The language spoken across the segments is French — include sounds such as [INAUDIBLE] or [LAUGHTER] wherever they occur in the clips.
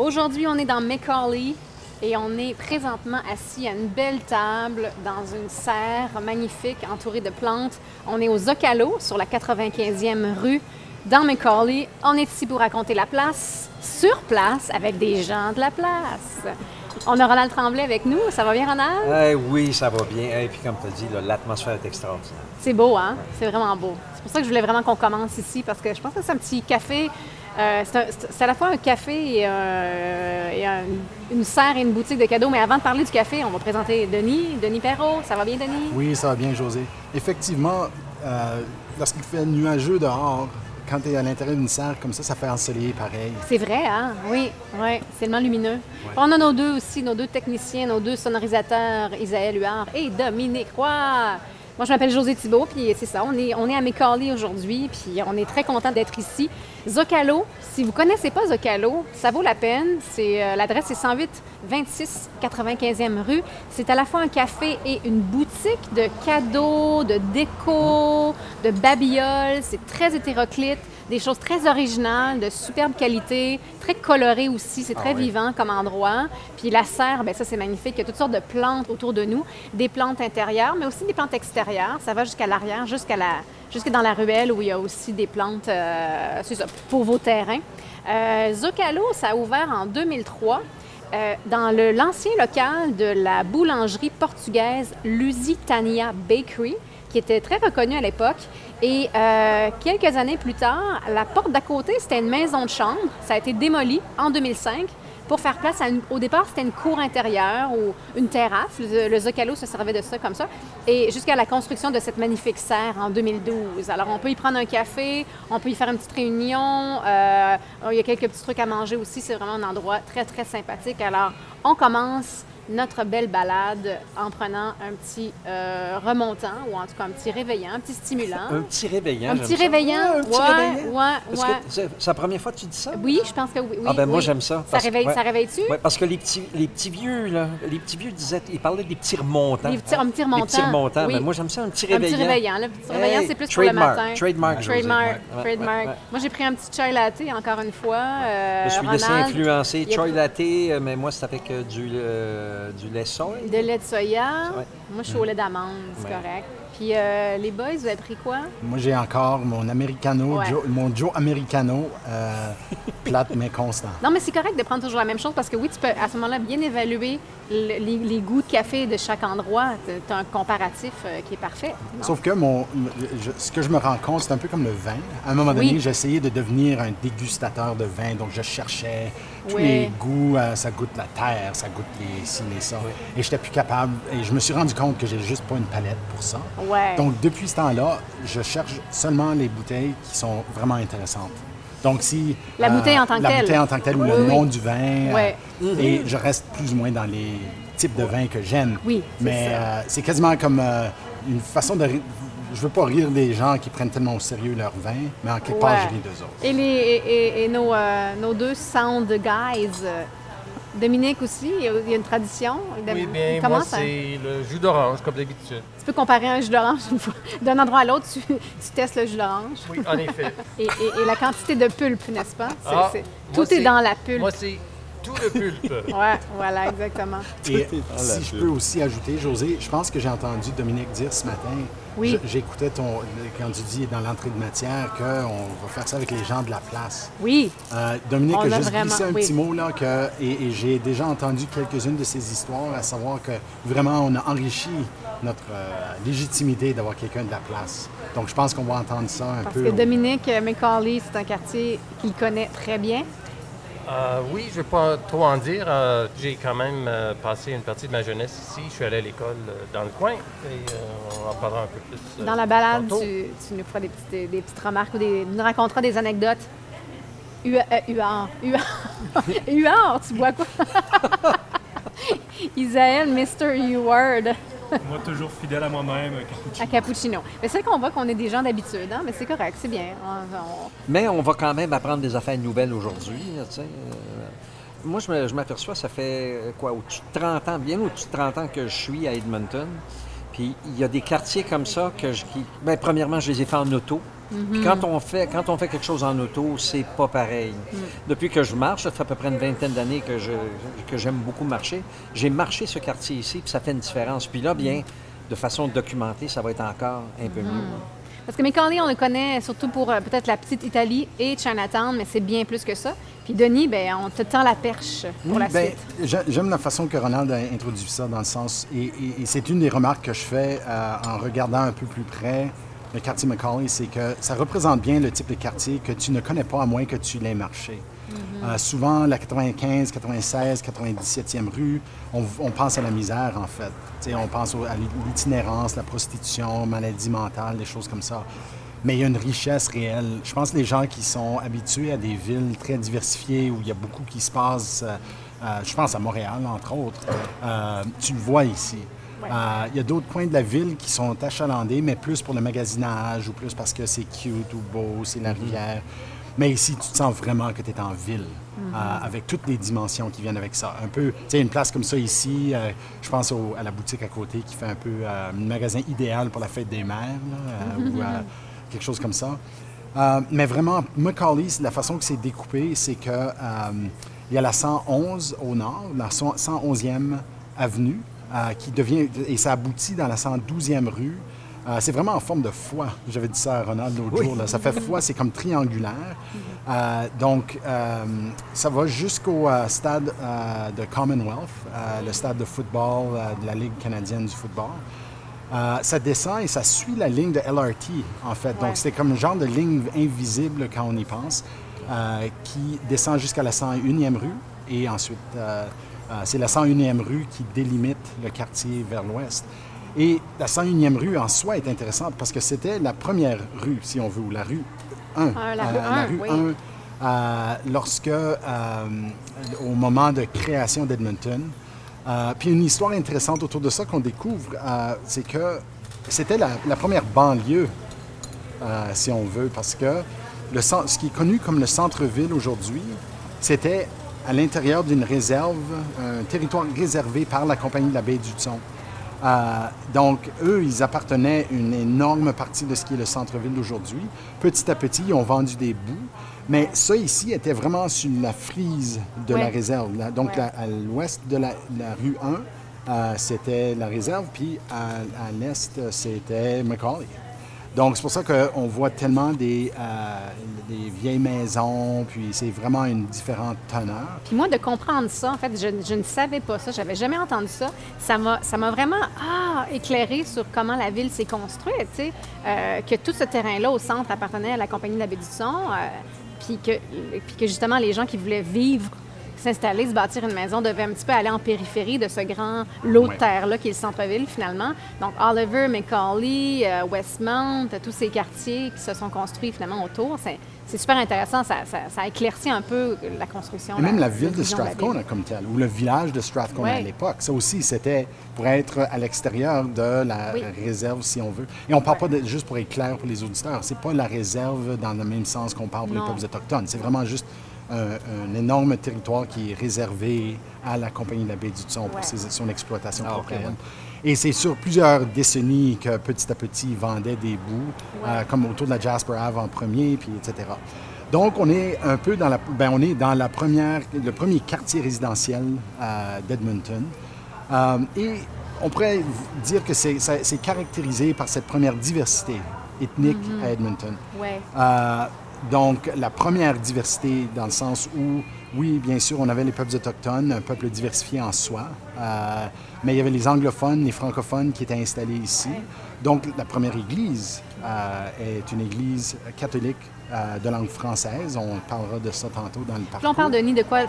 Aujourd'hui, on est dans Macaulay et on est présentement assis à une belle table dans une serre magnifique entourée de plantes. On est au Zocalo sur la 95e rue dans Macaulay. On est ici pour raconter la place, sur place, avec des gens de la place. On a Ronald Tremblay avec nous. Ça va bien, Ronald? Eh oui, ça va bien. Et puis, comme tu as dit, l'atmosphère est extraordinaire. C'est beau, hein? C'est vraiment beau. C'est pour ça que je voulais vraiment qu'on commence ici parce que je pense que c'est un petit café. Euh, c'est à la fois un café et, un- une serre et une boutique de cadeaux. Mais avant de parler du café, on va présenter Denis. Denis Perrault. Ça va bien, Denis? Oui, ça va bien, José. Effectivement, euh, lorsqu'il fait nuageux dehors, quand tu es à l'intérieur d'une serre comme ça, ça fait ensoleiller pareil. C'est vrai, hein? Oui, oui, c'est tellement lumineux. On a nos deux aussi, nos deux techniciens, nos deux sonorisateurs, Isaël Huard et Dominique Roy. Moi, je m'appelle José Thibault, puis c'est ça, on est, on est à Macaulay aujourd'hui, puis on est très content d'être ici. Zocalo, si vous connaissez pas Zocalo, ça vaut la peine. C'est euh, L'adresse est 108 26 95e rue. C'est à la fois un café et une boutique de cadeaux, de déco, de babioles. C'est très hétéroclite des choses très originales, de superbe qualité, très colorées aussi. C'est très oui. vivant comme endroit. Puis la serre, ben ça c'est magnifique. Il y a toutes sortes de plantes autour de nous, des plantes intérieures, mais aussi des plantes extérieures. Ça va jusqu'à l'arrière, jusqu'à la, jusque dans la ruelle où il y a aussi des plantes, euh, c'est ça, pour vos terrains. Euh, Zocalo, ça a ouvert en 2003. euh, dans l'ancien local de la boulangerie portugaise Lusitania Bakery, qui était très reconnue à l'époque. Et euh, quelques années plus tard, la porte d'à côté, c'était une maison de chambre. Ça a été démoli en 2005 pour faire place à une... Au départ, c'était une cour intérieure ou une terrasse. Le, le se servait de ça comme ça. Et jusqu'à la construction de cette magnifique serre en 2012. Alors, on peut y prendre un café, on peut y faire une petite réunion. euh, il y a quelques petits trucs à manger aussi. C'est vraiment un endroit très, très sympathique. Alors, on commence notre belle balade en prenant un petit euh, remontant ou en tout cas un petit réveillant, un petit stimulant. Un petit réveillant. Un petit réveillant. Ouais, un petit Ouais, réveillant. ouais, Parce ouais. que c'est la première fois que tu dis ça? Oui, je pense que oui. oui, Ah ben moi j'aime ça. Ça parce- réveille, ça réveille-tu? Ouais, parce que les petits, les petits vieux, là, les petits vieux disaient, ils parlaient des petits remontants. Des petits- un petit Les petits remontant, remontants. oui. Mais moi j'aime ça, un petit Un réveillant. petit réveillant. Le petit réveillant, Hey, c'est plus pour le trademark, matin. trademark. Trademark. Trademark. Moi, j'ai pris un petit chai latte, encore une fois. euh, Je me suis laissé Ronald, a Choi pris latte, euh, mais moi c'est avec euh, du, euh, du lait soy. De lait de soya. Ouais. Moi, je suis au lait d'amande, c'est Ouais. correct. Puis euh, les boys, vous avez pris quoi? Moi, j'ai encore mon Americano, Ouais. Joe- mon Joe Americano, euh, [LAUGHS] plate mais constant. Non, mais c'est correct de prendre toujours la même chose parce que oui, tu peux à ce moment-là bien évaluer le- les, les goûts de café de chaque endroit. Tu as un comparatif euh, qui est parfait. Non? Sauf que mon, je- ce que je me rends compte, c'est un peu comme le vin. À un moment donné, Oui. essayé de devenir un dégustateur de vin, donc je cherchais tous les goûts, euh, ça goûte la terre, ça goûte les ci, les ça. Et j'étais plus capable, et je me suis rendu compte que j'ai juste pas une palette pour ça. Ouais. Donc depuis ce temps-là, je cherche seulement les bouteilles qui sont vraiment intéressantes. Donc si... La bouteille en tant que la telle. bouteille en tant que telle, ou Oui, le oui. nom du vin. euh. Et je reste plus ou moins dans les types de vins que j'aime. Oui, Mais euh, c'est quasiment comme euh, une façon de... Je veux pas rire des gens qui prennent tellement au sérieux leur vin, mais en quelque part, je ris d'eux autres. Et, les, et, et- et nos, euh, nos deux sound guys. euh, Dominique aussi, il y a, une tradition. Oui, bien, Comment moi, ça? c'est le jus d'orange, comme d'habitude. Tu peux comparer un jus d'orange une fois. D'un endroit à l'autre, tu, tu testes le jus d'orange. Oui, en effet. Et, et- et la quantité de pulpe, n'est-ce pas? C'est- Ah, tout est c'est- dans la pulpe. Moi, c'est tout le pulpe. [LAUGHS] Ouais, voilà, exactement. Et si je peux aussi ajouter, José, je pense que j'ai entendu Dominique dire ce matin, Oui. j'écoutais ton, quand tu dis dans l'entrée de matière qu'on va faire ça avec les gens de la place. Oui, Euh, Dominique On a juste vraiment- glissé un oui. petit mot là, que, et, et j'ai déjà entendu quelques-unes de ces histoires, à savoir que vraiment on a enrichi notre euh, légitimité d'avoir quelqu'un de la place. Donc je pense qu'on va entendre ça un parce peu. que au- Dominique Macaulay, c'est un quartier qu'il connaît très bien. Euh, oui, je ne vais pas trop en dire. Euh, J'ai quand même euh, passé une partie de ma jeunesse ici. Je suis allé à l'école dans le coin et on en parlera un peu plus. Dans la balade, tu, tu nous feras des petites, des petites remarques ou des, nous raconteras des anecdotes. Huard. Huard, [LAUGHS] tu bois quoi? [LAUGHS] Isaël, Mr. Huard Moi, toujours fidèle à moi-même, un cappuccino. à Cappuccino. Mais c'est qu'on voit qu'on est des gens d'habitude, hein? mais c'est correct, c'est bien. On- on- Mais on va quand même apprendre des affaires nouvelles aujourd'hui. là, tu sais. Euh, moi, je m'aperçois, ça fait euh, quoi, au-dessus de 30 ans, bien au-dessus de 30 ans que je suis à Edmonton. Puis il y a des quartiers comme ça que je. Qui, ben, premièrement, je les ai fait en auto. Puis quand on, fait, quand on fait quelque chose en auto, c'est pas pareil. Depuis que je marche, ça fait à peu près une vingtaine d'années que, je, que j'aime beaucoup marcher. J'ai marché ce quartier ici, puis ça fait une différence. Puis là, bien, de façon documentée, ça va être encore un peu mieux. Parce que Mécali, on le connaît surtout pour euh, peut-être la petite Italie et Chinatown, mais c'est bien plus que ça. Puis Denis, ben, on te tend la perche pour la Ben, suite. j'a- J'aime la façon que Ronald a introduit ça dans le sens, et, et- et c'est une des remarques que je fais euh, en regardant un peu plus près le quartier Macaulay, c'est que ça représente bien le type de quartier que tu ne connais pas à moins que tu l'aies marché. Euh, souvent, la 95, 96, 97e rue, on, on pense à la misère, en fait. Tu sais, on pense au- à l'itinérance, la prostitution, maladie mentale, des choses comme ça. Mais il y a une richesse réelle. Je pense que les gens qui sont habitués à des villes très diversifiées où il y a beaucoup qui se passe, euh, euh, je pense à Montréal, entre autres, tu le vois ici. Euh, Il y a d'autres coins de la ville qui sont achalandés, mais plus pour le magasinage ou plus parce que c'est cute ou beau, c'est la rivière. Mais ici, tu te sens vraiment que tu es en ville, euh, avec toutes les dimensions qui viennent avec ça. Un peu, tu sais, une place comme ça ici, euh, je pense au- à la boutique à côté qui fait un peu euh, un magasin idéal pour la fête des mères, là, euh, ou quelque chose comme ça. Mais vraiment, Macaulay, la façon que c'est découpé, c'est que il y a la 111 au nord, la 111e avenue, euh, qui devient, et ça aboutit dans la 112e rue. Euh, c'est vraiment en forme de foie. J'avais dit ça à Ronald l'autre jour. là. Ça fait [LAUGHS] foie, c'est comme triangulaire. Euh, donc, ça va jusqu'au stade de Commonwealth, le stade de football de la Ligue canadienne du football. Ça descend et ça suit la ligne de LRT, en fait. Ouais. Donc, c'est comme un genre de ligne invisible quand on y pense, qui descend jusqu'à la 101e rue. Et ensuite, c'est la 101e rue qui délimite le quartier vers l'ouest. Et la 101e rue en soi est intéressante parce que c'était la première rue, si on veut, ou la rue 1. Ah, la rue Euh, 1, rue oui. 1, euh, lorsque, euh, au moment de création d'Edmonton, euh, puis une histoire intéressante autour de ça qu'on découvre, euh, c'est que c'était la, la première banlieue, euh, si on veut, parce que le, ce qui est connu comme le centre-ville aujourd'hui, c'était à l'intérieur d'une réserve, un territoire réservé par la Compagnie de la baie du Thon. Euh, donc, eux, ils appartenaient à une énorme partie de ce qui est le centre-ville d'aujourd'hui. Petit à petit, ils ont vendu des bouts. Mais ça ici était vraiment sur la frise de Ouais. la réserve. là. Donc, Ouais. la- à l'ouest de la, la rue 1, euh, c'était la réserve, puis à, à l'est, c'était Macaulay. Donc, c'est pour ça qu'on voit tellement des, euh, des vieilles maisons, puis c'est vraiment une différente teneur. Puis moi, de comprendre ça, en fait, je, ne savais pas ça, j'avais jamais entendu ça. Ça m'a, vraiment ah, éclairé sur comment la ville s'est construite, tu sais, euh, que tout ce terrain-là au centre appartenait à la compagnie de la baie euh, puis, que, puis que justement les gens qui voulaient vivre, s'installer, se bâtir une maison devaient un petit peu aller en périphérie de ce grand lot de terre-là qui est le centre-ville finalement. Donc Oliver, Macaulay, euh, Westmount, tous ces quartiers qui se sont construits finalement autour, c'est, c'est super intéressant, ça, ça, ça éclaircit un peu la construction. Et même la la ville de Strathcona ville. comme telle, ou le village de Strathcona à l'époque. Ça aussi, c'était pour être à l'extérieur de la Oui. réserve, si on veut. Et on parle Ouais. pas, de, juste pour être clair pour les auditeurs, c'est pas la réserve dans le même sens qu'on parle pour Non. les peuples autochtones. C'est vraiment juste un, un énorme territoire qui est réservé à la Compagnie de la baie du Thon pour ses- son exploitation Ah, propre. ok. Et c'est sur plusieurs décennies que petit à petit, ils vendaient des bouts, euh, comme autour de la Jasper Ave en premier, puis etc. Donc, on est un peu dans la, ben, on est dans la première, le premier quartier résidentiel euh, d'Edmonton. Euh, et on pourrait dire que c'est, caractérisé par cette première diversité ethnique à Edmonton. Ouais. Donc, la première diversité dans le sens où, oui, bien sûr, on avait les peuples autochtones, un peuple diversifié en soi, euh, mais il y avait les anglophones, les francophones qui étaient installés ici. Donc, la première église euh, est une église catholique euh, de langue française. On parlera de ça tantôt dans le parcours. Puis là, on parle de quoi?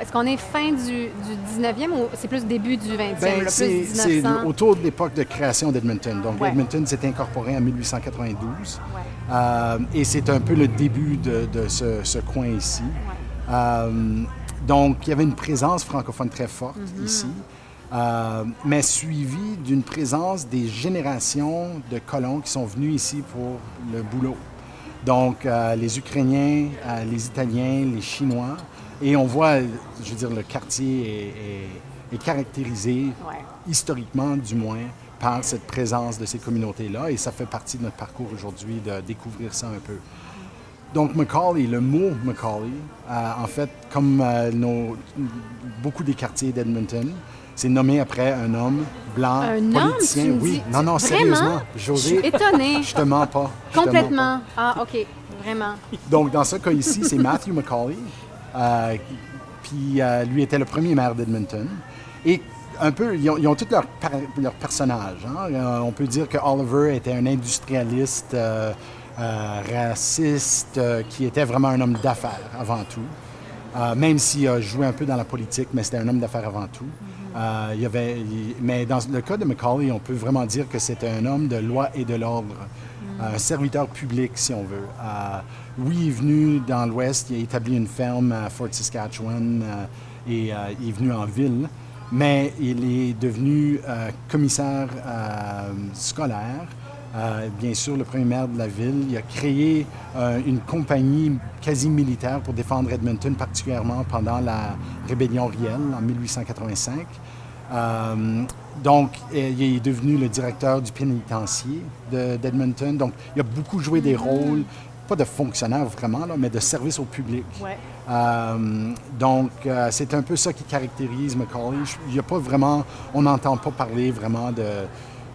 Est-ce qu'on est fin du, du 19e ou c'est plus début du 20e? Ben, là, plus c'est 1900? c'est autour de l'époque de création d'Edmonton. Donc, Ouais. Edmonton s'est incorporé en 1892. Ouais. Euh, et c'est un peu le début de, de ce, ce coin ici. Euh, donc, il y avait une présence francophone très forte Mm-hmm. ici, euh, mais suivie d'une présence des générations de colons qui sont venus ici pour le boulot. Donc, euh, les Ukrainiens, euh, les Italiens, les Chinois. Et on voit, je veux dire, le quartier est, est- est caractérisé Ouais. historiquement du moins, par cette présence de ces communautés-là. Et ça fait partie de notre parcours aujourd'hui de découvrir ça un peu. Donc, Macaulay, le mot Macaulay, euh, en fait, comme nos- beaucoup des quartiers d'Edmonton, c'est nommé après un homme blanc, Un homme, politicien. tu me oui, dis? non, non, Vraiment? sérieusement. Je José, suis étonnée. [LAUGHS] je te mens pas. je mens Complètement. Ah, OK. Vraiment. Donc, dans ce cas ici, c'est Matthew Macaulay. euh, puis euh, lui était le premier maire d'Edmonton. Et un peu, ils ont, ils ont tous leurs par- leurs personnages. hein. Euh, on peut dire que Oliver était un industrialiste euh, euh, raciste euh, qui était vraiment un homme d'affaires avant tout. Euh, même s'il a joué un peu dans la politique, mais c'était un homme d'affaires avant tout. Euh, il y avait, il- mais dans le cas de Macaulay, on peut vraiment dire que c'était un homme de loi et de l'ordre, euh, un serviteur public, si on veut. Euh, oui, il est venu dans l'Ouest, il a établi une ferme à Fort Saskatchewan euh, et il est venu en ville, mais il est devenu commissaire scolaire. Euh, bien sûr, le premier maire de la ville. Il a créé euh, une compagnie quasi militaire pour défendre Edmonton, particulièrement pendant la rébellion Riel en 1885. Euh, donc, il est devenu le directeur du pénitencier de- d'Edmonton. Donc, il a beaucoup joué des rôles, pas de fonctionnaire vraiment, là, mais de service au public. Ouais. Euh, donc, euh, c'est un peu ça qui caractérise Macaulay. Il y a pas vraiment, on n'entend pas parler vraiment de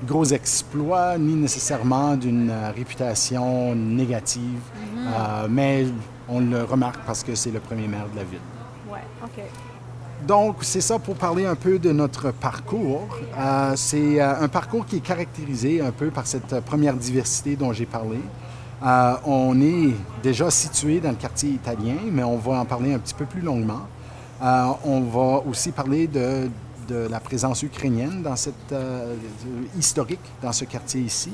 gros exploits, ni nécessairement d'une réputation négative, Euh, mais on le remarque parce que c'est le premier maire de la ville. Ouais. OK. Donc, c'est ça pour parler un peu de notre parcours. Euh, c'est euh, un parcours qui est caractérisé un peu par cette euh, première diversité dont j'ai parlé. On est déjà situé dans le quartier italien, mais on va en parler un petit peu plus longuement. On va aussi parler de, la présence ukrainienne dans cette historique dans ce quartier ici.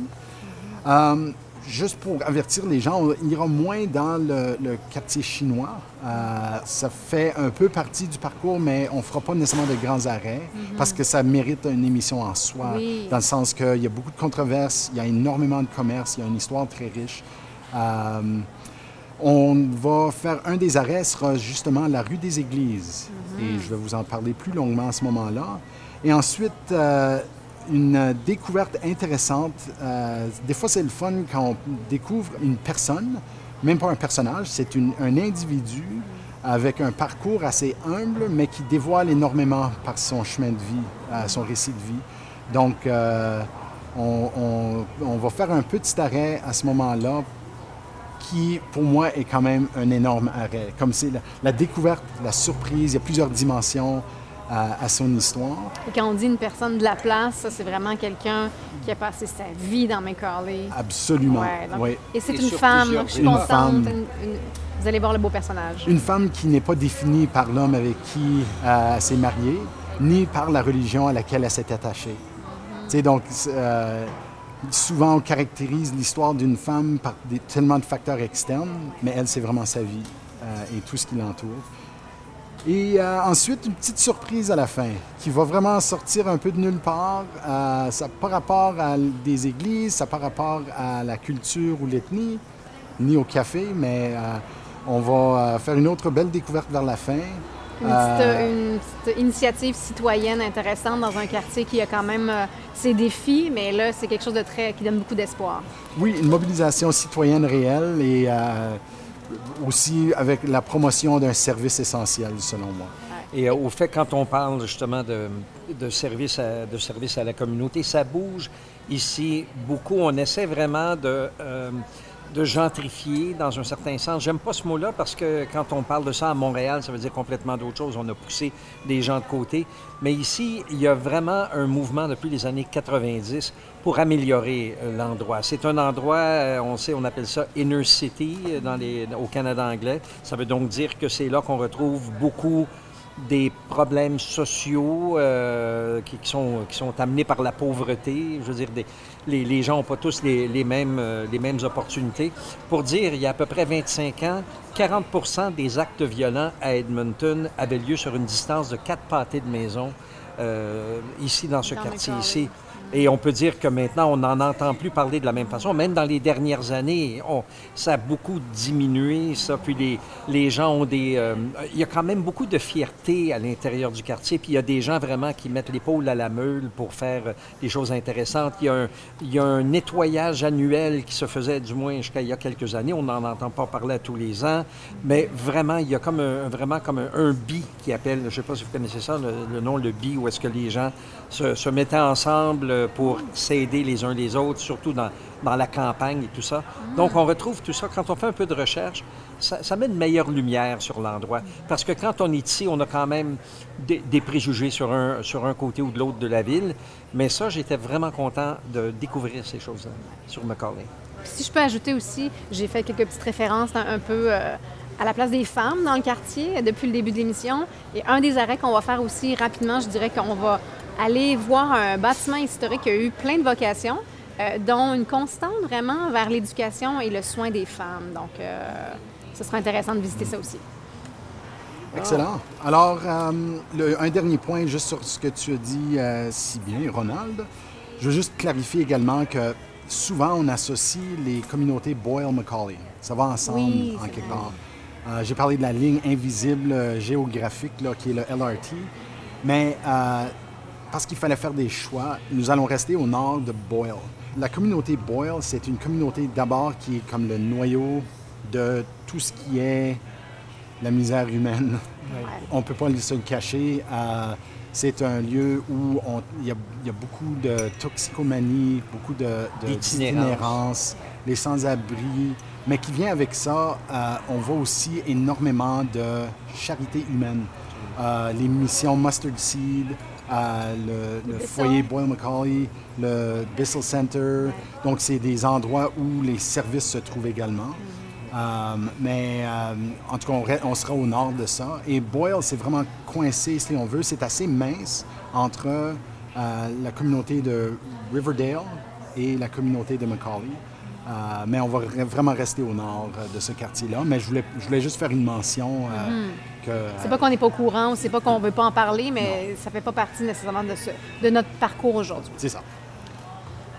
Juste pour avertir les gens, on ira moins dans le, le quartier chinois. Euh, ça fait un peu partie du parcours, mais on ne fera pas nécessairement de grands arrêts parce que ça mérite une émission en soi, Oui. dans le sens qu'il y a beaucoup de controverses, il y a énormément de commerce, il y a une histoire très riche. Euh, on va faire un des arrêts, sera justement la rue des Églises. Et je vais vous en parler plus longuement à ce moment-là. Et ensuite, euh, une euh, découverte intéressante. euh, des fois, c'est le fun quand on découvre une personne, même pas un personnage, c'est un individu avec un parcours assez humble, mais qui dévoile énormément par son chemin de vie, euh, son récit de vie. Donc, on, va faire un petit arrêt à ce moment-là qui, pour moi, est quand même un énorme arrêt. Comme c'est la découverte, la surprise, il y a plusieurs dimensions à, à son histoire. Et quand on dit une personne de la place, ça, c'est vraiment quelqu'un qui a passé sa vie dans Macaulay. Absolument. Ouais, donc- oui. Et c'est une femme. Je suis Une contente. femme. Une- une- Vous allez voir le beau personnage. Une femme qui n'est pas définie par l'homme avec qui euh, elle s'est mariée, ni par la religion à laquelle elle s'est attachée. Sais, donc, euh, souvent, on caractérise l'histoire d'une femme par des, tellement de facteurs externes, mais elle, c'est vraiment sa vie euh, et tout ce qui l'entoure. Et euh, ensuite, une petite surprise à la fin, qui va vraiment sortir un peu de nulle part. Euh, ça pas rapport à des églises, ça pas rapport à la culture ou l'ethnie, ni au café, mais euh, on va euh, faire une autre belle découverte vers la fin. Une petite, une petite initiative citoyenne intéressante dans un quartier qui a quand même ses défis, mais là, c'est quelque chose de très qui donne beaucoup d'espoir. Oui, une mobilisation citoyenne réelle et aussi avec la promotion d'un service essentiel, selon moi. Et euh, au fait, quand on parle justement de, service à, de service à la communauté, ça bouge ici beaucoup. On essaie vraiment de, euh, de gentrifier dans un certain sens. J'aime pas ce mot-là parce que quand on parle de ça à Montréal, ça veut dire complètement d'autre chose. On a poussé des gens de côté. Mais ici, il y a vraiment un mouvement depuis les années 90 pour améliorer euh, l'endroit. C'est un endroit, euh, on sait, on appelle ça inner city euh, dans les, au Canada anglais. Ça veut donc dire que c'est là qu'on retrouve beaucoup des problèmes sociaux qui, qui sont, qui sont amenés par la pauvreté. Je veux dire, des, les, les gens n'ont pas tous les, les mêmes, euh, les mêmes opportunités. Pour dire, il y a à peu près 25 ans, 40% des actes violents à Edmonton avaient lieu sur une distance de quatre pâtés de maison euh, ici, dans ce Dans quartier ici. Et on peut dire que maintenant, on n'en entend plus parler de la même façon. Même dans les dernières années, ça a beaucoup diminué, ça. Puis les, les gens ont des... euh, il y a quand même beaucoup de fierté à l'intérieur du quartier. Puis il y a des gens vraiment qui mettent l'épaule à la meule pour faire euh, des choses intéressantes. Il y, a un, il y a un nettoyage annuel qui se faisait, du moins jusqu'à il y a quelques années. On n'en entend pas parler à tous les ans. Mais vraiment, il y a comme un, vraiment comme un, un bi qui appelle, je ne sais pas si vous connaissez ça, le, nom, le bi, où est-ce que les gens se mettaient ensemble pour s'aider les uns les autres, surtout dans, dans la campagne et tout ça. Donc, on retrouve tout ça. Quand on fait un peu de recherche, ça, met une meilleure lumière sur l'endroit. Parce que quand on est ici, on a quand même des, préjugés sur un, sur un côté ou de l'autre de la ville. Mais ça, j'étais vraiment content de découvrir ces choses-là sur Macaulay. Si je peux ajouter aussi, j'ai fait quelques petites références un peu euh, à la place des femmes dans le quartier euh, depuis le début de l'émission. Et un des arrêts qu'on va faire aussi rapidement, je dirais qu'on va aller voir un bâtiment historique qui a eu plein de vocations, euh, dont une constante vraiment vers l'éducation et le soin des femmes. Donc, euh, ce sera intéressant de visiter ça aussi. Excellent. Alors, euh, le- un dernier point juste sur ce que tu as dit si bien, Ronald. Je veux juste clarifier également que souvent on associe les communautés Boyle-Macaulay. Ça va ensemble Oui, en quelque part. Euh, J'ai parlé de la ligne invisible euh, géographique là, qui est le LRT. Mais euh, parce qu'il fallait faire des choix, nous allons rester au nord de Boyle. La communauté Boyle, c'est une communauté d'abord qui est comme le noyau de tout ce qui est la misère humaine. On ne peut pas se le cacher. Euh, c'est un lieu où il y, a, il y a beaucoup de toxicomanie, beaucoup de, d'itinérance, les sans-abri. Mais qui vient avec ça, euh, on voit aussi énormément de charité humaine. Euh, les missions Mustard Seed, le, foyer Boyle Macaulay, le Bissell Center. Donc, c'est des endroits où les services se trouvent également. Euh, mais euh, en tout cas, on, sera au nord de ça. Et Boyle, c'est vraiment coincé, si on veut. C'est assez mince entre euh, la communauté de Riverdale et la communauté de Macaulay. Mais on va vraiment rester au nord de ce quartier-là. Mais je voulais, je voulais juste faire une mention que... C'est pas qu'on n'est pas au courant, c'est pas qu'on veut pas en parler, mais ça fait pas partie nécessairement de, ce- de notre parcours aujourd'hui. C'est ça.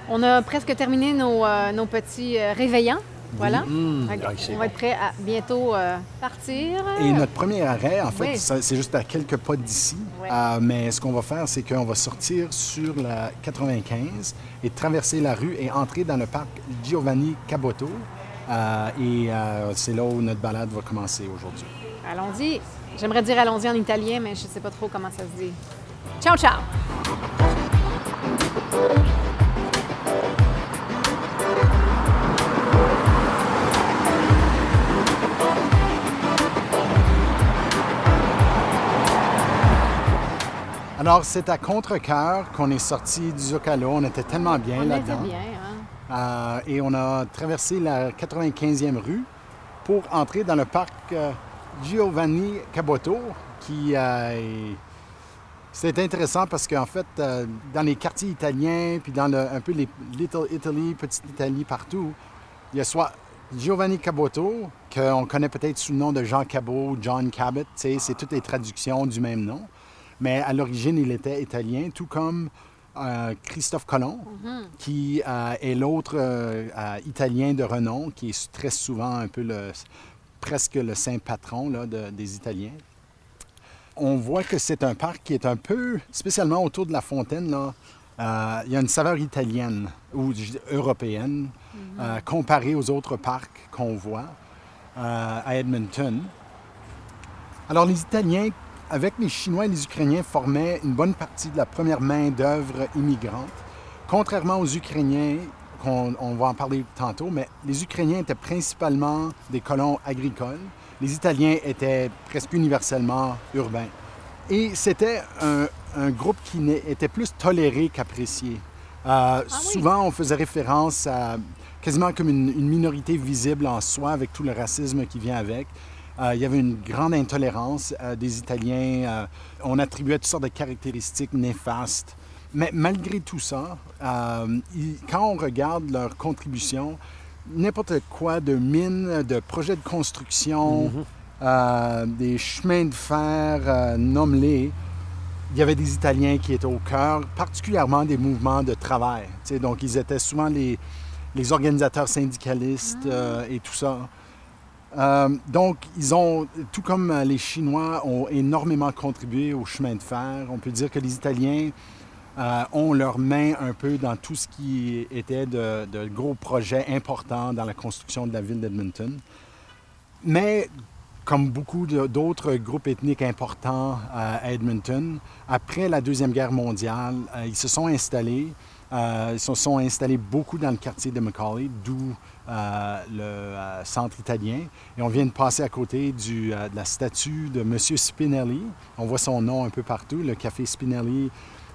On a presque terminé nos, euh, nos petits euh, réveillants. Voilà. Mmh. Ah, On va être prêt à bientôt euh, partir. Et notre premier arrêt, en fait, Oui. ça- c'est juste à quelques pas d'ici. Euh, mais ce qu'on va faire, c'est qu'on va sortir sur la 95 et traverser la rue et entrer dans le parc Giovanni Caboto. Euh, et c'est là où notre balade va commencer aujourd'hui. Allons-y. J'aimerais dire allons-y en italien, mais je sais pas trop comment ça se dit. Ciao, ciao! Alors, c'est à contre-cœur qu'on est sorti du Zocalo. On était tellement bien On était là-dedans. bien, hein? Euh, et on a traversé la 95e rue pour entrer dans le parc euh, Giovanni Caboto, qui euh, est- C'est intéressant parce qu'en fait, euh, dans les quartiers italiens, puis dans le- un peu les Little Italy, Petite Italie partout, il y a soit Giovanni Caboto, qu'on connaît peut-être sous le nom de Jean Cabot, John Cabot, c'est toutes les traductions du même nom. Mais à l'origine, il était italien, tout comme euh, Christophe Colomb, qui euh, est l'autre euh, euh, Italien de renom, qui est très souvent un peu le, presque le saint patron là, de- des Italiens. On voit que c'est un parc qui est un peu, spécialement autour de la fontaine, là, euh, il y a une saveur italienne ou européenne euh, comparée aux autres parcs qu'on voit euh, à Edmonton. Alors les Italiens, avec les Chinois et les Ukrainiens, formaient une bonne partie de la première main-d'œuvre immigrante. Contrairement aux Ukrainiens, qu'on on va en parler tantôt, mais les Ukrainiens étaient principalement des colons agricoles. Les Italiens étaient presque universellement urbains. Et c'était un, un groupe qui était plus toléré qu'apprécié. Euh, Souvent, on faisait référence à quasiment comme une, une minorité visible en soi, avec tout le racisme qui vient avec. Euh, il y avait une grande intolérance euh, des Italiens. on attribuait toutes sortes de caractéristiques néfastes. Mais malgré tout ça, euh, ils- quand on regarde leurs contributions, n'importe quoi de mines, de projets de construction, euh, des chemins de fer, euh, nomme-les, il y avait des Italiens qui étaient au cœur, particulièrement des mouvements de travail. Tu sais, donc, ils étaient souvent les, les organisateurs syndicalistes euh, et tout ça. Euh, donc, ils ont, tout comme les Chinois, ont énormément contribué au chemin de fer. On peut dire que les Italiens euh, ont leur main un peu dans tout ce qui était de, gros projets importants dans la construction de la ville d'Edmonton. Mais comme beaucoup d'autres groupes ethniques importants euh, à Edmonton, après la Deuxième Guerre mondiale, euh, ils se sont installés. ils se sont installés beaucoup dans le quartier de Macaulay, d'où le centre italien. Et on vient de passer à côté de la statue de M. Spinelli. On voit son nom un peu partout, le café Spinelli.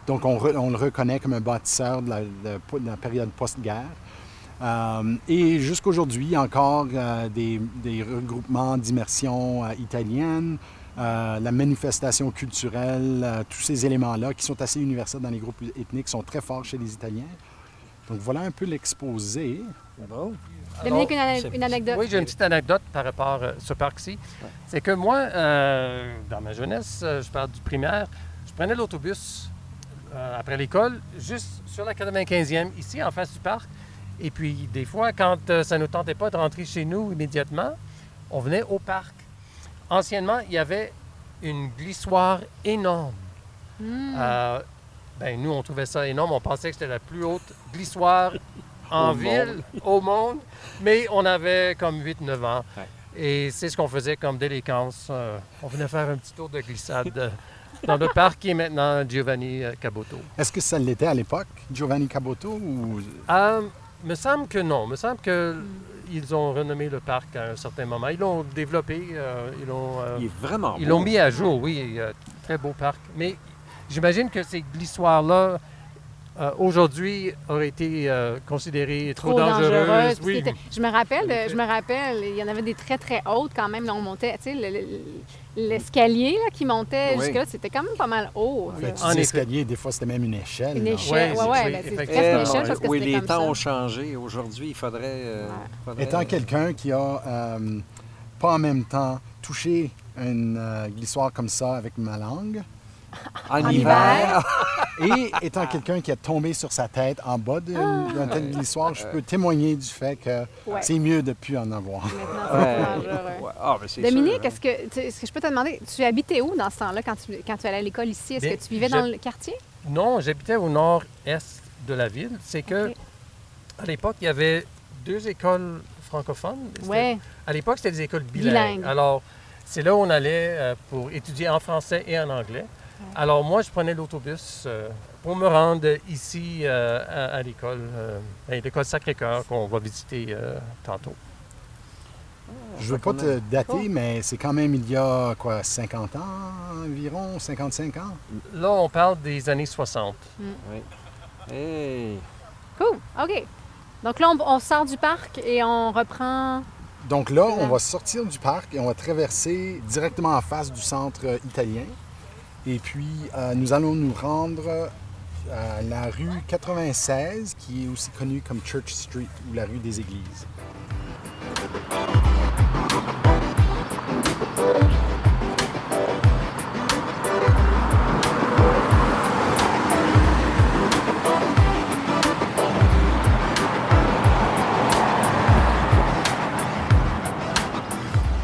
Donc on, re- on le reconnaît comme un bâtisseur de la, de- de la période post-guerre. Euh, et jusqu'aujourd'hui, encore euh, des, des regroupements d'immersion euh, italienne, euh, la manifestation culturelle, euh, tous ces éléments-là qui sont assez universels dans les groupes ethniques sont très forts chez les Italiens. Donc voilà un peu l'exposé. Bon. Dominique, une, anecdote. Oui, j'ai une petite anecdote par rapport à ce parc-ci. C'est que moi, euh, dans ma jeunesse, je parle du primaire, je prenais l'autobus euh, après l'école, juste sur la 95e, ici, en face du parc. Et puis, des fois, quand euh, ça ne nous tentait pas de rentrer chez nous immédiatement, on venait au parc. Anciennement, il y avait une glissoire énorme. Euh, ben, nous, on trouvait ça énorme. On pensait que c'était la plus haute glissoire [LAUGHS] en Au ville, au monde. Mais on avait comme 8-9 ans. Ouais. Et c'est ce qu'on faisait comme délinquance. Euh, on venait faire un petit tour de glissade euh, dans le parc qui est maintenant Giovanni euh, Caboto. Est-ce que ça l'était à l'époque, Giovanni Caboto? Ou... Euh, me semble que non. Me semble que ils ont renommé le parc à un certain moment. Ils l'ont développé. euh, ils l'ont euh, Il est vraiment Ils l'ont mis à jour, oui. très beau parc. Mais j'imagine que ces glissoires-là, euh, aujourd'hui, auraient été euh, considérées trop, trop dangereuses. dangereuse. puis Oui. Je me rappelle, je me rappelle, il y en avait des très très hautes quand même. Là, on montait, tu sais, le- le- l'escalier là, qui montait Oui. jusque là, c'était quand même pas mal haut. En fait, escaliers, des fois, c'était même une échelle. Une échelle, Ouais, ouais, ouais, oui, ben, c'est presque une échelle parce que oui, les comme temps ça. ont changé. Aujourd'hui, il faudrait. euh, faudrait- Étant quelqu'un qui a euh, pas en même temps touché une euh, glissoire comme ça avec ma langue, En, En hiver. [LAUGHS] et étant quelqu'un qui a tombé sur sa tête en bas d'une d'une telle glissoire, je peux témoigner du fait que Ouais. c'est mieux de plus en avoir. Ouais. Ouais. Ah, ben, Dominique, sûr, hein. est-ce que, je peux te demander, tu habitais où dans ce temps-là quand tu, quand tu allais à l'école ici? Est-ce que tu vivais dans le quartier? Non, j'habitais au nord-est de la ville. C'est que, à l'époque, il y avait deux écoles francophones. Oui. À l'époque, c'était des écoles bilingues. Bilingues. Alors, c'est là où on allait euh, pour étudier en français et en anglais. Alors, moi, je prenais l'autobus euh, pour me rendre ici euh, à, à l'école, euh, à l'école Sacré-Cœur qu'on va visiter euh, tantôt. Je veux pas te dater, mais c'est quand même il y a quoi, 50 ans environ, 55 ans? Là, on parle des années 60. Hey. Cool. OK. Donc là, on, on sort du parc et on reprend. Donc là, on va sortir du parc et on va traverser directement en face du centre italien. Et puis, euh, nous allons nous rendre à la rue 96, qui est aussi connue comme Church Street ou la rue des Églises.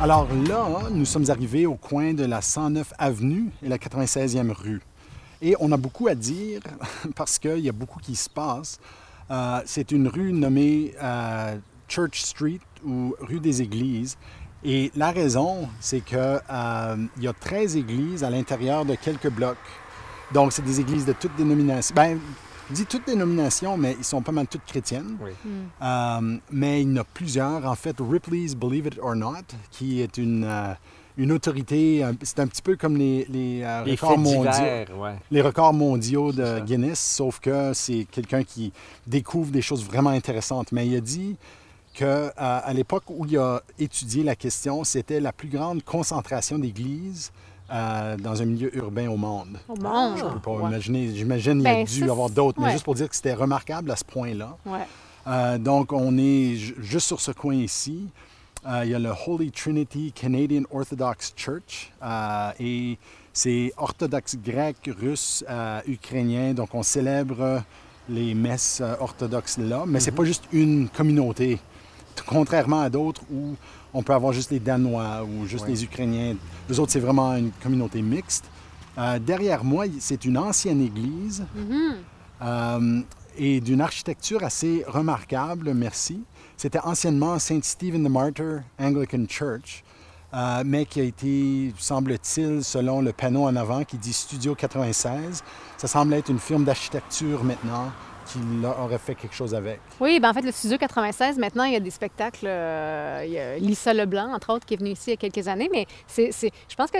Alors là, nous sommes arrivés au coin de la 109 avenue et la 96e rue. Et on a beaucoup à dire [LAUGHS] parce qu'il y a beaucoup qui se passe. Euh, c'est une rue nommée euh, Church Street ou rue des Églises. Et la raison, c'est qu'il y a 13 églises à l'intérieur de quelques blocs. Donc, c'est des églises de toutes dénominations. Ben, je dis toutes dénominations, mais ils sont pas mal toutes chrétiennes. Oui. Euh, mais il y en a plusieurs. En fait, Ripley's Believe It or Not, qui est une, euh, une autorité, c'est un petit peu comme les, les, euh, Les records mondiaux divers, ouais. les records mondiaux de. Guinness, sauf que c'est quelqu'un qui découvre des choses vraiment intéressantes. Mais il a dit que à, à l'époque où il a étudié la question, c'était la plus grande concentration d'églises euh, dans un milieu urbain au monde. Au monde. Je peux pas Ouais. imaginer. J'imagine qu'il y a Ben, dû y avoir d'autres, mais juste pour dire que c'était remarquable à ce point-là. Ouais. Euh, donc, on est ju- juste sur ce coin ici. Euh, il y a le Holy Trinity Canadian Orthodox Church euh, et c'est orthodoxe grec, russe, ukrainien. Donc, on célèbre les messes orthodoxes là, mais c'est pas juste une communauté. Contrairement à d'autres où on peut avoir juste les Danois ou juste les Ukrainiens. Les autres, c'est vraiment une communauté mixte. Euh, derrière moi, c'est une ancienne église euh, et d'une architecture assez remarquable, merci. C'était anciennement Saint Stephen the Martyr Anglican Church, euh, mais qui a été, semble-t-il, selon le panneau en avant qui dit Studio 96, ça semble être une firme d'architecture maintenant qui l'a- aurait fait quelque chose avec. Oui, ben en fait, le Studio 96, maintenant, il y a des spectacles. euh, il y a Lisa Leblanc, entre autres, qui est venue ici il y a quelques années. Mais c'est, c'est- je pense que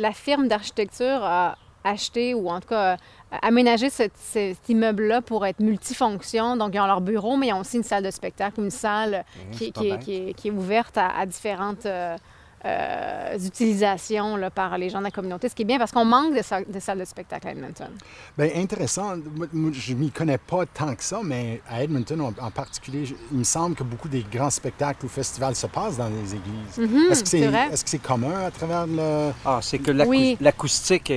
la firme d'architecture a acheté ou en tout cas aménagé cet, cet immeuble-là pour être multifonction. Donc, ils ont leur bureau, mais ils ont aussi une salle de spectacle, une salle qui, est, bête. qui est- qui est ouverte à, à différentes euh, euh, utilisations là, par les gens de la communauté. Ce qui est bien parce qu'on manque de, sa- de salles de spectacle à Edmonton. Bien, intéressant. Je ne m'y connais pas tant que ça, mais à Edmonton en, en particulier, je- il me semble que beaucoup des grands spectacles ou festivals se passent dans les églises. est-ce que c'est c'est vrai. est-ce que c'est commun à travers le... Ah, c'est que Oui. l'acoustique est,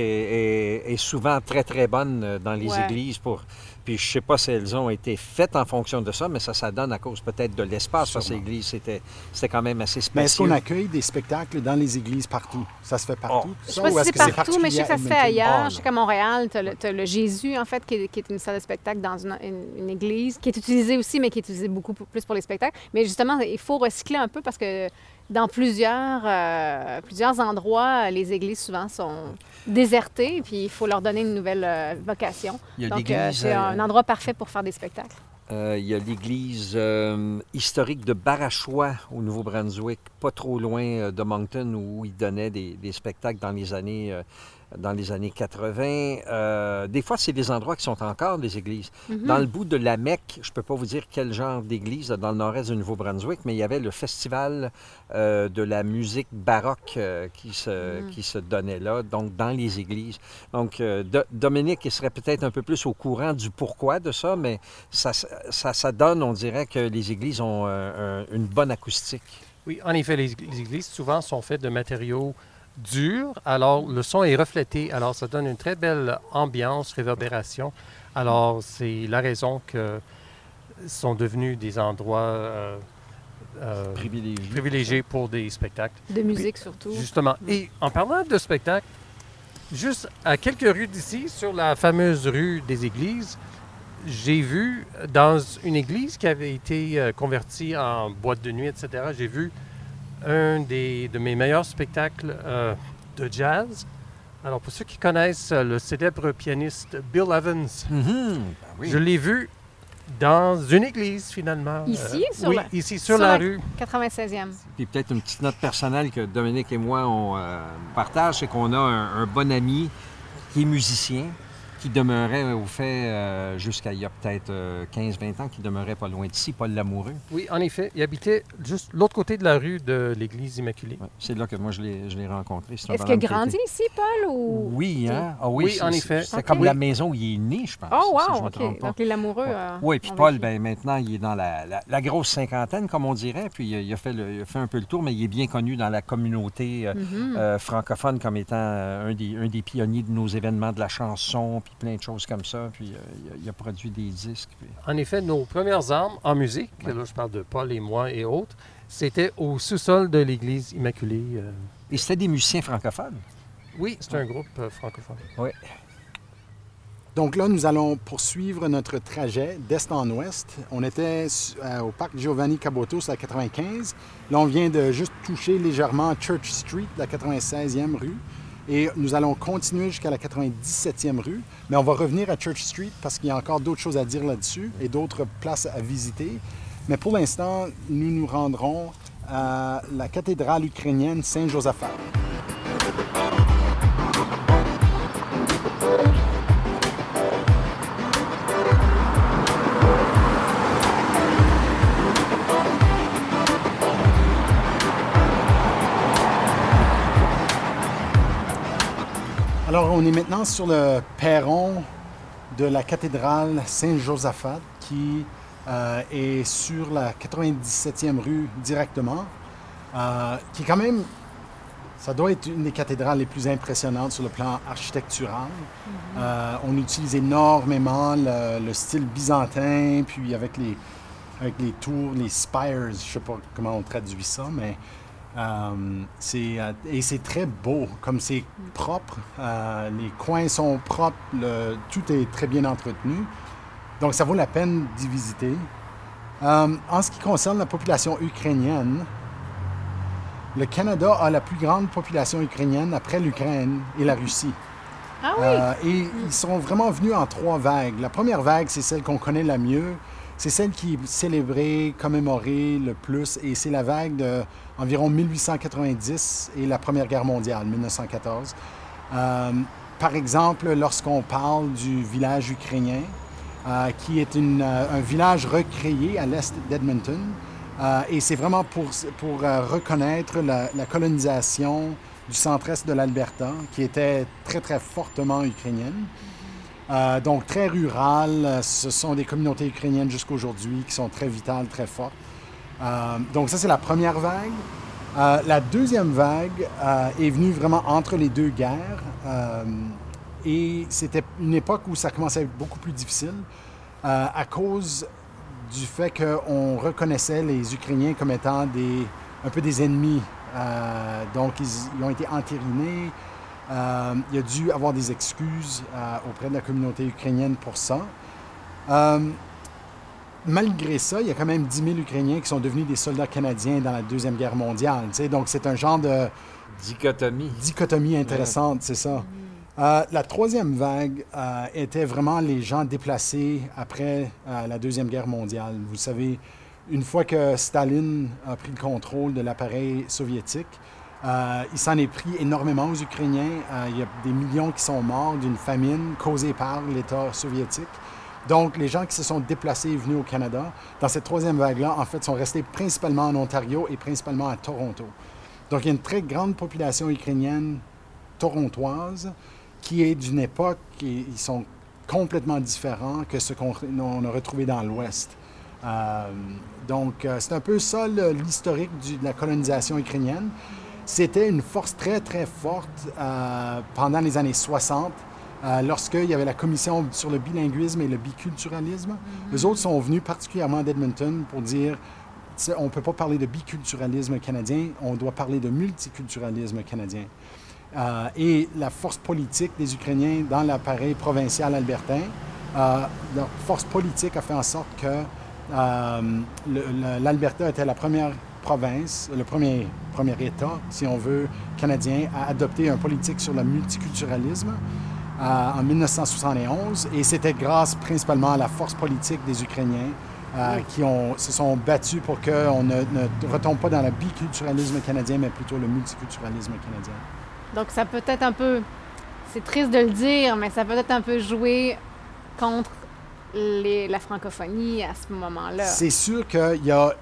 est- est souvent très, très bonne euh, dans les Ouais. églises. Pour... Puis je sais pas si elles ont été faites en fonction de ça, mais ça, ça donne à cause peut-être de l'espace. Parce que l'église, c'était, c'était quand même assez Mais est-ce qu'on accueille des spectacles dans les églises partout? Ça se fait partout? Oh. Je ça, sais pas si c'est partout, mais je sais que ça se fait ailleurs. Ah, je sais qu'à Montréal, tu as, le t'as le Jésus, en fait, qui est, qui est une salle de spectacle dans une, une- une église, qui est utilisée aussi, mais qui est utilisée beaucoup plus pour les spectacles. Mais justement, il faut recycler un peu parce que dans plusieurs, euh, plusieurs endroits, les églises souvent sont désertées, puis il faut leur donner une nouvelle euh, vocation. Donc, euh, c'est euh, un endroit parfait pour faire des spectacles. Il y a l'église historique de Barachois au Nouveau-Brunswick, pas trop loin de Moncton, où ils donnaient des, des spectacles dans les années, dans les années 80. Euh, des fois, c'est des endroits qui sont encore des églises. Dans le bout de la Mecque, je ne peux pas vous dire quel genre d'église dans le nord-est du Nouveau-Brunswick, mais il y avait le festival euh, de la musique baroque euh, qui, se, qui se donnait là, donc dans les églises. Donc, euh, Do- Dominique, il serait peut-être un peu plus au courant du pourquoi de ça, mais ça, ça, ça donne, on dirait, que les églises ont un- une bonne acoustique. Oui, en effet, les, les églises souvent sont faites de matériaux durs, alors le son est reflété, alors ça donne une très belle ambiance, réverbération. Alors c'est la raison que sont devenus des endroits euh, euh, Privilégié. privilégiés pour des spectacles. De musique surtout. Justement. Et en parlant de spectacle, juste à quelques rues d'ici, sur la fameuse rue des églises, j'ai vu dans une église qui avait été euh, convertie en boîte de nuit, etc., j'ai vu un des, de mes meilleurs spectacles euh, de jazz. Alors, pour ceux qui connaissent euh, le célèbre pianiste Bill Evans, Mhm, ben oui. je l'ai vu dans une église, finalement. Ici, sur oui, la- ici, sur, sur la la- rue. 96e. Puis peut-être une petite note personnelle que Dominique et moi, on euh, partage, c'est qu'on a un, un bon ami qui est musicien, qui demeurait au fait, euh, jusqu'à il y a peut-être euh, 15-20 ans, qui demeurait pas loin d'ici, Paul Lamoureux. Oui, en effet. Il habitait juste l'autre côté de la rue de l'église Immaculée. Ouais, c'est là que moi, je l'ai, je l'ai rencontré. Est-ce qu'il a bonhomme qui grandi était- ici, Paul? Ou... Oui, hein? Ah oui, Oui, c'est- en c'est- effet. C'est comme la maison où il est né, je pense. Oh, si je wow! me OK. trompe pas. Donc, les Lamoureux. euh, Oui, puis Paul, ben, maintenant, il est dans la, la- la grosse cinquantaine, comme on dirait, puis il a, fait le- il a fait un peu le tour, mais il est bien connu dans la communauté euh, Mhm. euh, francophone comme étant euh, un, des, un des pionniers de nos événements de la chanson, puis plein de choses comme ça, puis euh, il, a, il a produit des disques. puis- En effet, nos premières armes en musique, là je parle de Paul et moi et autres, c'était au sous-sol de l'église Immaculée. euh. Et c'était des musiciens francophones? Oui, c'est un groupe euh, francophone. Donc là, nous allons poursuivre notre trajet d'est en ouest. On était euh, au parc Giovanni Caboto la 95. Là, on vient de juste toucher légèrement Church Street, la 96e rue. Et nous allons continuer jusqu'à la 97e rue, mais on va revenir à Church Street parce qu'il y a encore d'autres choses à dire là-dessus et d'autres places à visiter. Mais pour l'instant, nous nous rendrons à la cathédrale ukrainienne Saint-Josaphat. Alors, on est maintenant sur le perron de la cathédrale Saint-Josaphat qui euh, est sur la 97e rue directement, euh, qui est quand même, ça doit être une des cathédrales les plus impressionnantes sur le plan architectural. Euh, on utilise énormément le, le style byzantin, puis avec les, avec les tours, les spires, je ne sais pas comment on traduit ça, mais euh, euh, et c'est très beau, comme c'est propre. euh, les coins sont propres, le- tout est très bien entretenu. Donc, ça vaut la peine d'y visiter. Euh, en ce qui concerne la population ukrainienne, le Canada a la plus grande population ukrainienne après l'Ukraine et la Russie. Ah oui! Et ils sont vraiment venus en trois vagues. La première vague, c'est celle qu'on connaît la mieux. C'est celle qui est célébrée, commémorée le plus. Et c'est la vague de environ 1890 et la Première Guerre mondiale, 1914. Euh, par exemple, lorsqu'on parle du village ukrainien, euh, qui est euh, un village recréé à l'est d'Edmonton. Et c'est vraiment pour, reconnaître la colonisation du centre-est de l'Alberta, qui était très, très fortement ukrainienne. Euh, donc, très rural. Euh, Ce sont des communautés ukrainiennes jusqu'aujourd'hui qui sont très vitales, très fortes. Euh, donc, ça, c'est la première vague. La deuxième vague est venue vraiment entre les deux guerres. et c'était une époque où ça commençait à être beaucoup plus difficile à cause du fait qu'on reconnaissait les Ukrainiens comme étant un peu des ennemis. Donc, ils, ils ont été entérinés. Euh, il a dû avoir des excuses euh, auprès de la communauté ukrainienne pour ça. Euh, malgré ça, il y a quand même 10 000 Ukrainiens qui sont devenus des soldats canadiens dans la Deuxième Guerre mondiale. Donc, c'est un genre de Dichotomie. dichotomie intéressante, c'est ça. La troisième vague était vraiment les gens déplacés après la Deuxième Guerre mondiale. Vous savez, une fois que Staline a pris le contrôle de l'appareil soviétique, euh, il s'en est pris énormément aux Ukrainiens. Euh, il y a des millions qui sont morts d'une famine causée par l'État soviétique. Donc, les gens qui se sont déplacés et venus au Canada, dans cette troisième vague-là, en fait, sont restés principalement en Ontario et principalement à Toronto. Donc, il y a une très grande population ukrainienne torontoise qui est d'une époque, et ils sont complètement différents que ce qu'on on a retrouvé dans l'Ouest. Euh, donc, c'est un peu ça l'historique de la colonisation ukrainienne. C'était une force très, très forte euh, pendant les années 60, euh, lorsqu'il y avait la commission sur le bilinguisme et le biculturalisme. Les autres sont venus particulièrement d'Edmonton pour dire on ne peut pas parler de biculturalisme canadien, on doit parler de multiculturalisme canadien. Euh, et la force politique des Ukrainiens dans l'appareil provincial albertain, euh, leur force politique a fait en sorte que euh, le- le- l'Alberta était la première province, le premier, premier État, si on veut, canadien, à adopter un politique sur le multiculturalisme euh, en 1971. Et c'était grâce principalement à la force politique des Ukrainiens euh, qui ont, se sont battus pour qu'on ne, ne retombe pas dans le biculturalisme canadien, mais plutôt le multiculturalisme canadien. Donc, ça peut être un peu. C'est triste de le dire, mais ça peut être un peu joué contre les- la francophonie à ce moment-là. C'est sûr qu'il y a,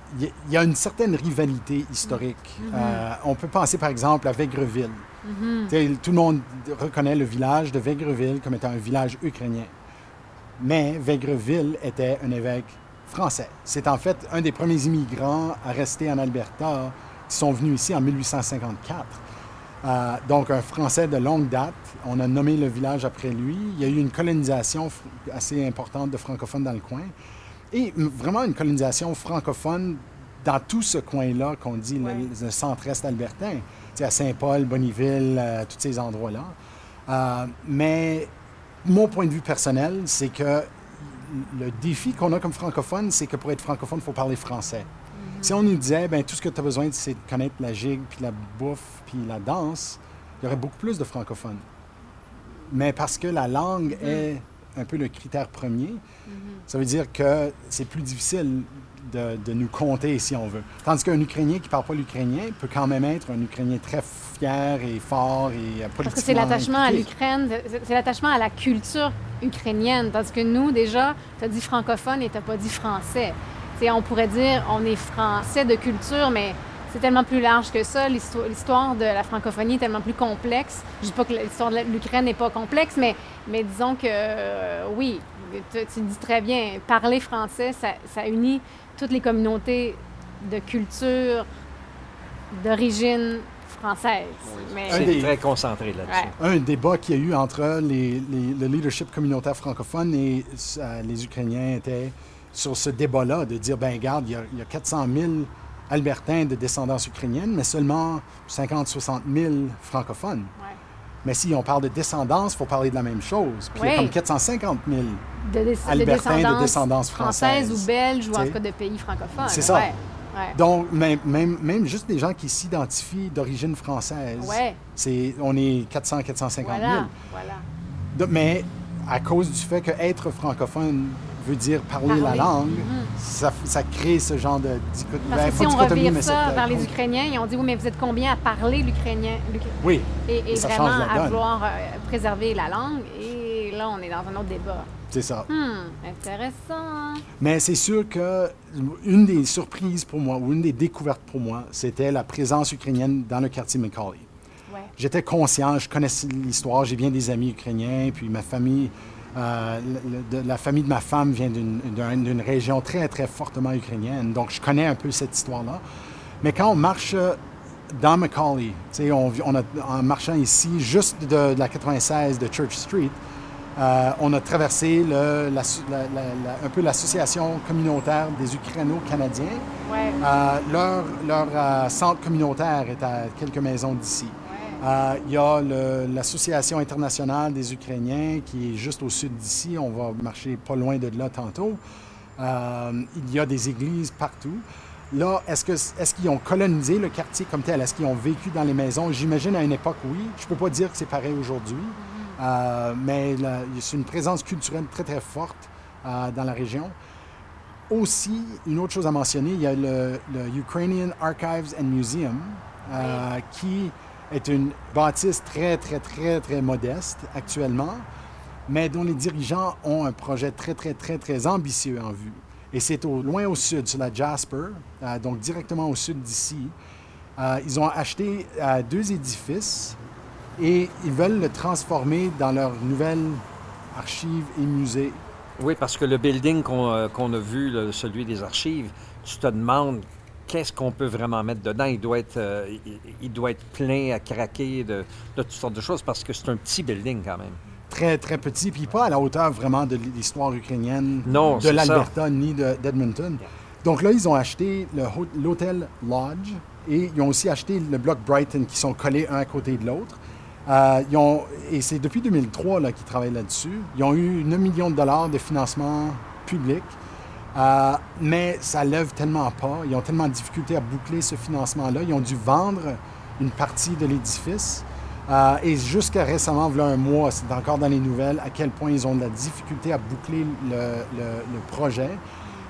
y a une certaine rivalité historique. Euh, on peut penser par exemple à Végreville. Tu sais, Tout le monde reconnaît le village de Végreville comme étant un village ukrainien. Mais Végreville était un évêque français. C'est en fait un des premiers immigrants à rester en Alberta qui sont venus ici en 1854. Euh, donc, un Français de longue date. On a nommé le village après lui. Il y a eu une colonisation assez importante de francophones dans le coin. Et vraiment une colonisation francophone dans tout ce coin-là qu'on dit le- centre-est albertain. Tu sais, à Saint-Paul, Bonneville, euh, tous ces endroits-là. Euh, mais mon point de vue personnel, c'est que le défi qu'on a comme francophone, c'est que pour être francophone, il faut parler français. Si on nous disait, ben tout ce que tu as besoin, c'est de connaître la gigue, puis la bouffe, puis la danse, il y aurait beaucoup plus de francophones. Mais parce que la langue est un peu le critère premier, ça veut dire que c'est plus difficile de, de nous compter si on veut. Tandis qu'un Ukrainien qui ne parle pas l'ukrainien peut quand même être un Ukrainien très fier et fort et euh, Parce que c'est l'attachement à l'Ukraine, c'est- l'attachement à la culture ukrainienne. Tandis que nous, déjà, tu as dit francophone et tu pas dit français. On pourrait dire on est français de culture, mais c'est tellement plus large que ça. L'histoire de la francophonie est tellement plus complexe. Je dis pas que l'histoire de l'Ukraine n'est pas complexe, mais, mais disons que euh, oui, tu, tu dis très bien, parler français, ça, ça unit toutes les communautés de culture d'origine française. Mais- Un C'est très concentré là-dessus. Ouais. un débat qu'il y a eu entre les, les- le leadership communautaire francophone et euh, les Ukrainiens était sur ce débat-là, de dire, ben regarde, il y, a, il y a 400 000 Albertains de descendance ukrainienne, mais seulement 50-60 000 francophones. Ouais. Mais si on parle de descendance, il faut parler de la même chose. Puis il y a comme 450 000. de, Albertains de descendance descendance française. ou belge ou en tout cas de pays francophones. C'est ça. Ouais. Donc, même, même, même juste des gens qui s'identifient d'origine française, c'est, on est 400-450 000. Voilà, voilà. Donc, mais à cause du fait que être francophone veut dire parler, la langue, Mhm. ça, ça crée ce genre de dichotomie. Parce Ben, que pas si on mais ça vers les Ukrainiens, ils ont dit oui, mais vous êtes combien à parler l'ukrainien l'uk- Oui, et, et Ça vraiment change la à vouloir euh, préserver la langue. Et là, on est dans un autre débat. c'est ça. Hmm, intéressant. Mais c'est sûr que une des surprises pour moi, ou une des découvertes pour moi, c'était la présence ukrainienne dans le quartier Macaulay. Ouais. J'étais conscient, je connaissais l'histoire, j'ai bien des amis ukrainiens, puis ma famille, euh, le- de- la famille de ma femme vient d'une- d'un- d'une région très, très fortement ukrainienne, donc je connais un peu cette histoire-là. Mais quand on marche euh, dans Macaulay, on, on a, en marchant ici, juste de, de la 96 de Church Street, euh, on a traversé le- la- la- la- la- un peu l'association communautaire des Ukraino-Canadiens. Ouais. Euh, leur leur, euh, centre communautaire est à quelques maisons d'ici. Euh, Il y a l'Association internationale des Ukrainiens qui est juste au sud d'ici. On va marcher pas loin de là tantôt. Euh, il y a des églises partout. Là, est-ce que est-ce qu'ils ont colonisé le quartier comme tel? Est-ce qu'ils ont vécu dans les maisons? J'imagine à une époque, oui. Je ne peux pas dire que c'est pareil aujourd'hui. Euh, mais c'est une présence culturelle très, très forte euh, dans la région. Aussi, une autre chose à mentionner, il y a le, le Ukrainian Archives and Museum, euh, qui est une bâtisse très, très, très, très modeste actuellement, mais dont les dirigeants ont un projet très, très, très, très ambitieux en vue. Et c'est au, loin au sud, sur la Jasper, euh, donc directement au sud d'ici. Euh, ils ont acheté euh, deux édifices et ils veulent le transformer dans leur nouvelle archive et musée. Oui, parce que le building qu'on a vu, celui des archives, tu te demandes qu'est-ce qu'on peut vraiment mettre dedans? Il doit être, euh, il, il doit être plein à craquer de, de toutes sortes de choses parce que c'est un petit building quand même. Très, très petit, puis pas à la hauteur vraiment de l'histoire ukrainienne Non, de l'Alberta ni de- d'Edmonton. Donc là, ils ont acheté l'hôtel Lodge et ils ont aussi acheté le bloc Brighton qui sont collés un à côté de l'autre. Euh, ils ont- et c'est depuis 2003 là, qu'ils travaillent là-dessus. Ils ont eu 9 millions de dollars de financement public, Euh, mais ça lève tellement pas. Ils ont tellement de difficultés à boucler ce financement-là. Ils ont dû vendre une partie de l'édifice. Euh, et jusqu'à récemment, voilà un mois, c'est encore dans les nouvelles, à quel point ils ont de la difficulté à boucler le, le- le projet.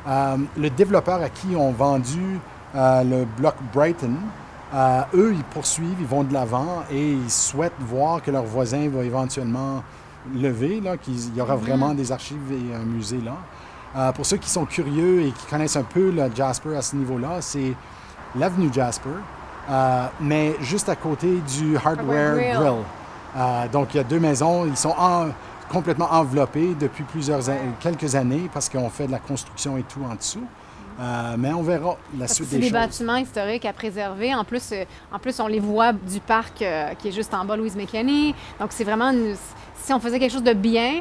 Euh, le développeur à qui ont vendu le bloc Brighton, eux, ils poursuivent, ils vont de l'avant et ils souhaitent voir que leur voisin va éventuellement lever, qu'il y aura vraiment des archives et un musée là. Euh, pour ceux qui sont curieux et qui connaissent un peu le Jasper à ce niveau-là, c'est l'avenue Jasper, euh, mais juste à côté du Hardware Hardware Grill. Euh, donc, il y a deux maisons. Ils sont en- complètement enveloppés depuis plusieurs an- quelques années parce qu'on fait de la construction et tout en dessous. Euh, mais on verra la suite c'est des des choses. bâtiments historiques à préserver. En plus, euh, en plus on les voit du parc euh, qui est juste en bas, Louise McKinney. Donc, c'est vraiment... une- si on faisait quelque chose de bien,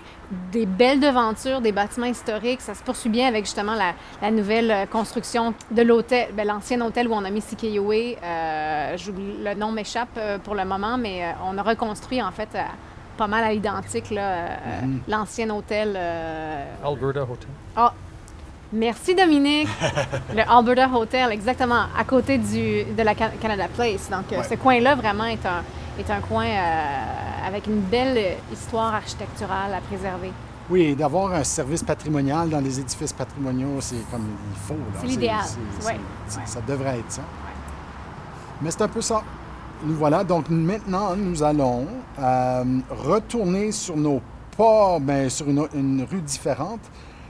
des belles devantures, des bâtiments historiques, ça se poursuit bien avec justement la, la nouvelle euh, construction de l'hôtel, ben, l'ancien hôtel où on a mis CKUA. Euh, le nom m'échappe euh, pour le moment, mais on a reconstruit en fait euh, pas mal à l'identique là, euh, Mhm. l'ancien hôtel. euh, Alberta Hotel. ah, merci Dominique. [LAUGHS] le Alberta Hotel, exactement, à côté du, de la Ca- Canada Place. Donc, Ouais. ce coin-là, vraiment, est un, est un coin euh, avec une belle histoire architecturale à préserver. Oui, d'avoir un service patrimonial dans les édifices patrimoniaux, c'est comme il faut. C'est l'idéal. Ouais. Ouais. Ça devrait être ça. Mais c'est un peu ça. Nous voilà. Donc maintenant, nous allons euh, retourner sur nos pas, mais sur une, une rue différente.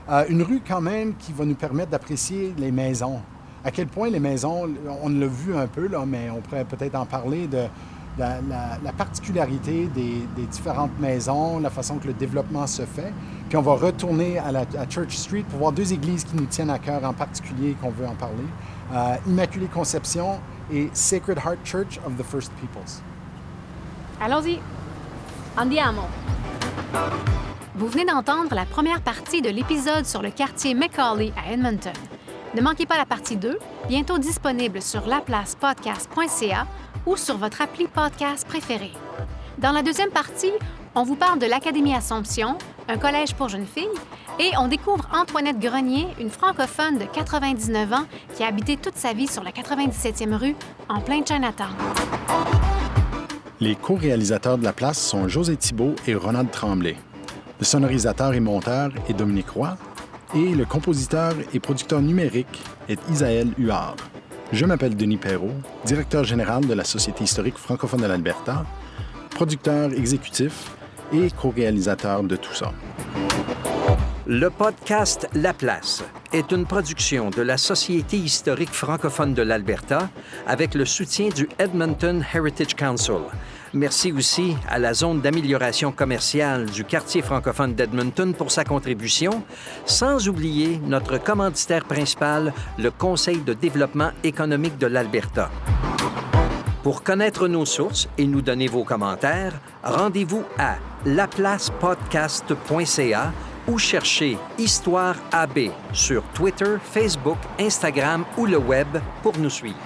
Euh, une rue quand même qui va nous permettre d'apprécier les maisons. À quel point les maisons, on l'a vu un peu, là, mais on pourrait peut-être en parler de la, la- la particularité des, différentes maisons, la façon que le développement se fait. Puis on va retourner à, la, Church Street pour voir deux églises qui nous tiennent à cœur en particulier qu'on veut en parler. Euh, Immaculée Conception et Sacred Heart Church of the First Peoples. Allons-y. Andiamo. Vous venez d'entendre la première partie de l'épisode sur le quartier Macaulay à Edmonton. Ne manquez pas la partie 2, bientôt disponible sur laplacepodcast.ca ou sur votre appli podcast préféré. Dans la deuxième partie, on vous parle de l'Académie Assomption, un collège pour jeunes filles, et on découvre Antoinette Grenier, une francophone de 99 ans qui a habité toute sa vie sur la 97e rue, en plein Chinatown. Les co-réalisateurs de la place sont José Thibault et Ronald Tremblay. Le sonorisateur et monteur est Dominique Roy. Et le compositeur et producteur numérique est Isaël Huard. Je m'appelle Denis Perrault, directeur général de la Société historique francophone de l'Alberta, producteur exécutif et co-réalisateur de tout ça. Le podcast La Place est une production de la Société historique francophone de l'Alberta avec le soutien du Edmonton Heritage Council. Merci aussi à la zone d'amélioration commerciale du quartier francophone d'Edmonton pour sa contribution, sans oublier notre commanditaire principal, le Conseil de développement économique de l'Alberta. Pour connaître nos sources et nous donner vos commentaires, rendez-vous à laplacepodcast.ca ou cherchez Histoire AB sur Twitter, Facebook, Instagram ou le web pour nous suivre.